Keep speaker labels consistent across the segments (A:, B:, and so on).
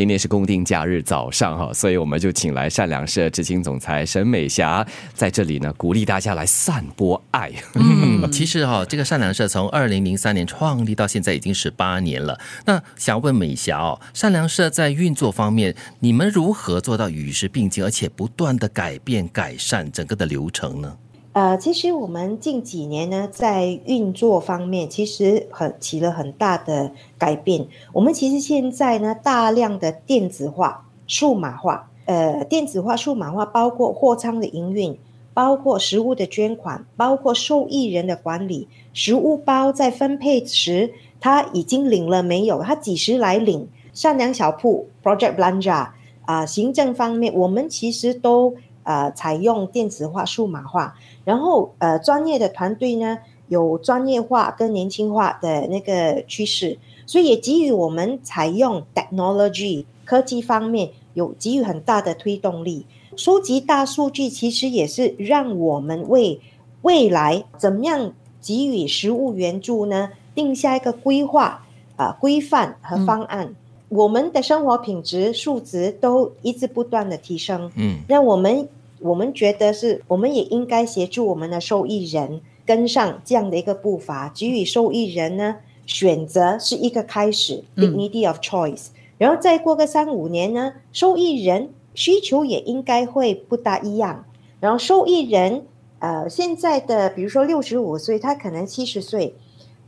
A: 今天是公定假日早上哈，所以我们就请来善良社执行总裁沈美霞在这里呢，鼓励大家来散播爱。
B: 嗯，其实哈，这个善良社从二零零三年创立到现在已经十八年了。那想问美霞哦，善良社在运作方面，你们如何做到与时并进，而且不断的改变改善整个的流程呢？
C: 呃，其实我们近几年呢，在运作方面其实很起了很大的改变。我们其实现在呢，大量的电子化、数码化，呃，电子化、数码化，包括货仓的营运，包括食物的捐款，包括受益人的管理，食物包在分配时他已经领了没有？他几时来领？善良小铺 Project Blanja 啊，行政方面，我们其实都呃采用电子化、数码化。然后，呃，专业的团队呢，有专业化跟年轻化的那个趋势，所以也给予我们采用 technology 科技方面有给予很大的推动力。收集大数据其实也是让我们为未来怎么样给予食物援助呢，定下一个规划啊规范和方案。我们的生活品质数值都一直不断的提升，嗯，那我们。我们觉得是，我们也应该协助我们的受益人跟上这样的一个步伐，给予受益人呢选择是一个开始，dignity of choice。然后再过个三五年呢，受益人需求也应该会不大一样。然后受益人，呃，现在的比如说六十五岁，他可能七十岁，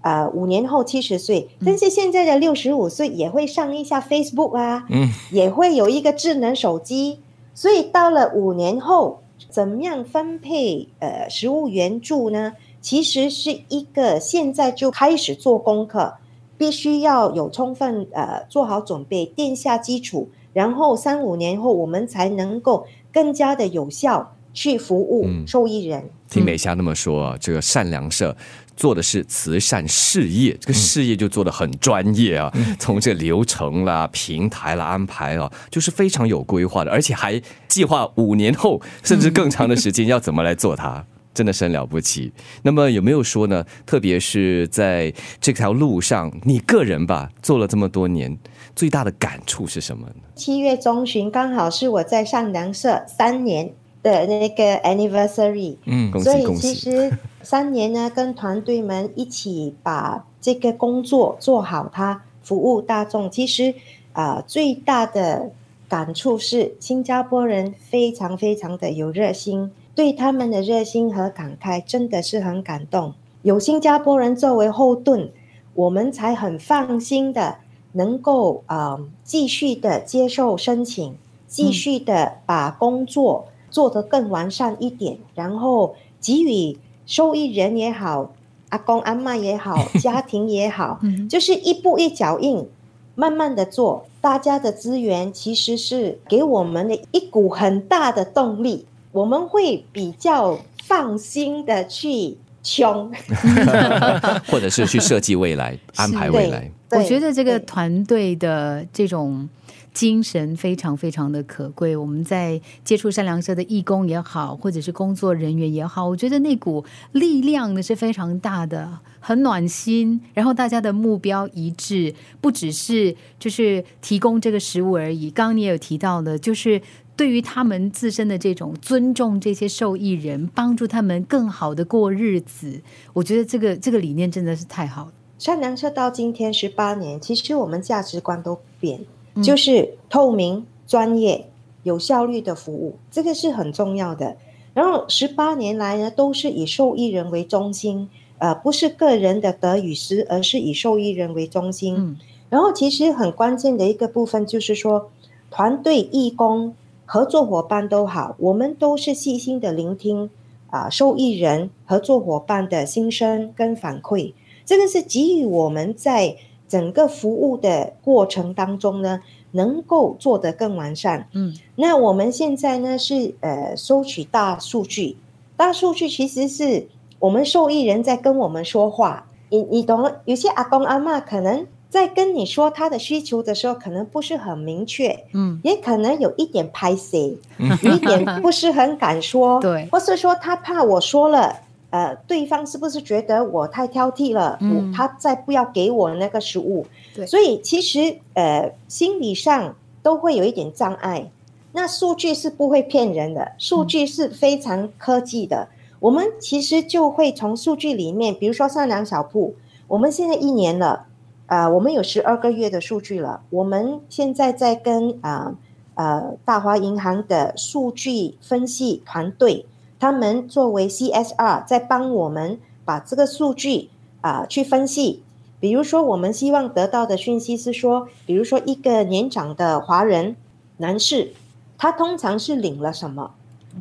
C: 呃，五年后七十岁，但是现在的六十五岁也会上一下 Facebook 啊，嗯，也会有一个智能手机。所以到了五年后，怎么样分配呃食物援助呢？其实是一个现在就开始做功课，必须要有充分呃做好准备，垫下基础，然后三五年后我们才能够更加的有效去服务受益人。
A: 听美霞那么说，这个善良社。做的是慈善事业，这个事业就做的很专业啊。从这流程啦、平台啦、安排啊，就是非常有规划的，而且还计划五年后甚至更长的时间要怎么来做它，真的是很了不起。那么有没有说呢？特别是在这条路上，你个人吧做了这么多年，最大的感触是什么呢？
C: 七月中旬刚好是我在善良社三年。的那个 anniversary，
A: 嗯，
C: 所以其实三年呢，跟团队们一起把这个工作做好，它服务大众。其实啊，最大的感触是新加坡人非常非常的有热心，对他们的热心和感慨真的是很感动。有新加坡人作为后盾，我们才很放心的能够啊继续的接受申请，继续的把工作。做得更完善一点，然后给予受益人也好，阿公阿妈也好，家庭也好，就是一步一脚印，慢慢的做。大家的资源其实是给我们的一股很大的动力，我们会比较放心的去穷，
A: 或者是去设计未来，安排未来。
D: 我觉得这个团队的这种。精神非常非常的可贵。我们在接触善良社的义工也好，或者是工作人员也好，我觉得那股力量呢是非常大的，很暖心。然后大家的目标一致，不只是就是提供这个食物而已。刚刚你也有提到的，就是对于他们自身的这种尊重，这些受益人，帮助他们更好的过日子。我觉得这个这个理念真的是太好了。
C: 善良社到今天十八年，其实我们价值观都变。就是透明、专业、有效率的服务，这个是很重要的。然后十八年来呢，都是以受益人为中心，呃，不是个人的得与失，而是以受益人为中心。嗯。然后其实很关键的一个部分就是说，团队、义工、合作伙伴都好，我们都是细心的聆听啊，受益人、合作伙伴的心声跟反馈，这个是给予我们在。整个服务的过程当中呢，能够做得更完善。嗯，那我们现在呢是呃收取大数据，大数据其实是我们受益人在跟我们说话。你你懂了？有些阿公阿妈可能在跟你说他的需求的时候，可能不是很明确，嗯，也可能有一点拍 C，有一点不是很敢说，
D: 对，
C: 或是说他怕我说了。呃，对方是不是觉得我太挑剔了？嗯，他再不要给我那个食物。
D: 对，
C: 所以其实呃，心理上都会有一点障碍。那数据是不会骗人的，数据是非常科技的。我们其实就会从数据里面，比如说善良小铺，我们现在一年了，啊，我们有十二个月的数据了。我们现在在跟啊呃大华银行的数据分析团队，他们作为 CSR 在帮我们把这个数据啊去分析。比如说，我们希望得到的讯息是说，比如说一个年长的华人男士，他通常是领了什么？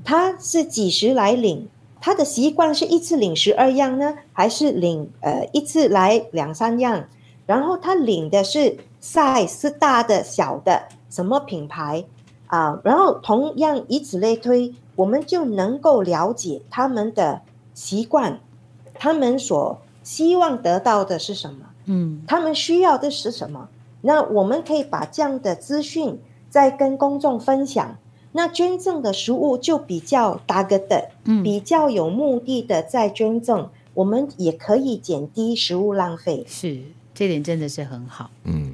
C: 他是几时来领？他的习惯是一次领十二样呢，还是领呃一次来两三样？然后他领的是 size 是大的、小的，什么品牌啊？然后同样以此类推，我们就能够了解他们的习惯，他们所希望得到的是什么？
D: 嗯，
C: 他们需要的是什么？那我们可以把这样的资讯再跟公众分享。那捐赠的食物就比较大个的，
D: 嗯
C: 比较有目的的在捐赠，我们也可以减低食物浪费。
D: 是这点真的是很好。
A: 嗯，